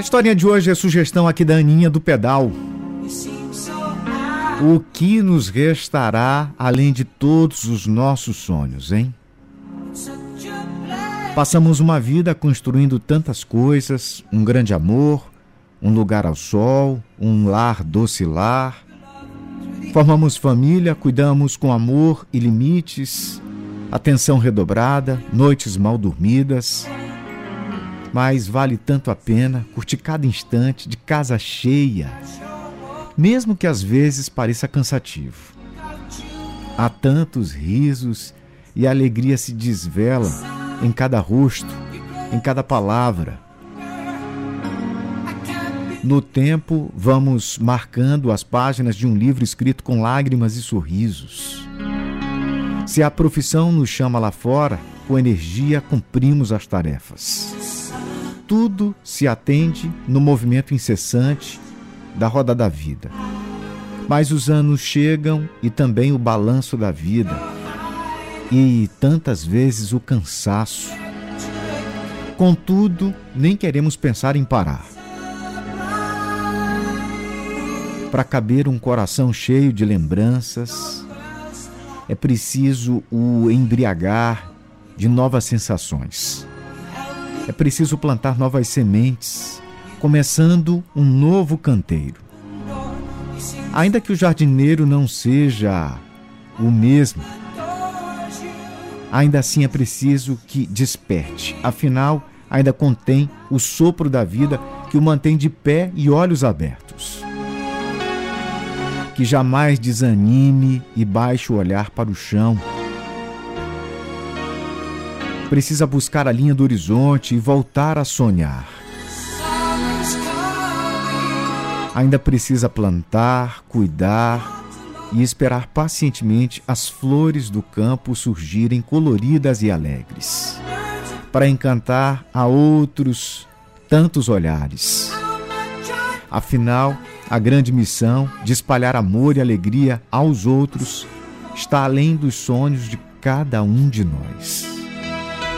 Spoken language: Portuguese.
A história de hoje é sugestão aqui da Aninha do Pedal. O que nos restará além de todos os nossos sonhos, hein? Passamos uma vida construindo tantas coisas, um grande amor, um lugar ao sol, um lar docilar. Formamos família, cuidamos com amor e limites, atenção redobrada, noites mal dormidas. Mas vale tanto a pena curtir cada instante de casa cheia, mesmo que às vezes pareça cansativo. Há tantos risos e a alegria se desvela em cada rosto, em cada palavra. No tempo, vamos marcando as páginas de um livro escrito com lágrimas e sorrisos. Se a profissão nos chama lá fora, com energia cumprimos as tarefas. Tudo se atende no movimento incessante da roda da vida. Mas os anos chegam e também o balanço da vida. E tantas vezes o cansaço. Contudo, nem queremos pensar em parar. Para caber um coração cheio de lembranças, é preciso o embriagar de novas sensações. É preciso plantar novas sementes, começando um novo canteiro. Ainda que o jardineiro não seja o mesmo, ainda assim é preciso que desperte. Afinal, ainda contém o sopro da vida que o mantém de pé e olhos abertos que jamais desanime e baixe o olhar para o chão. Precisa buscar a linha do horizonte e voltar a sonhar. Ainda precisa plantar, cuidar e esperar pacientemente as flores do campo surgirem coloridas e alegres, para encantar a outros tantos olhares. Afinal, a grande missão de espalhar amor e alegria aos outros está além dos sonhos de cada um de nós.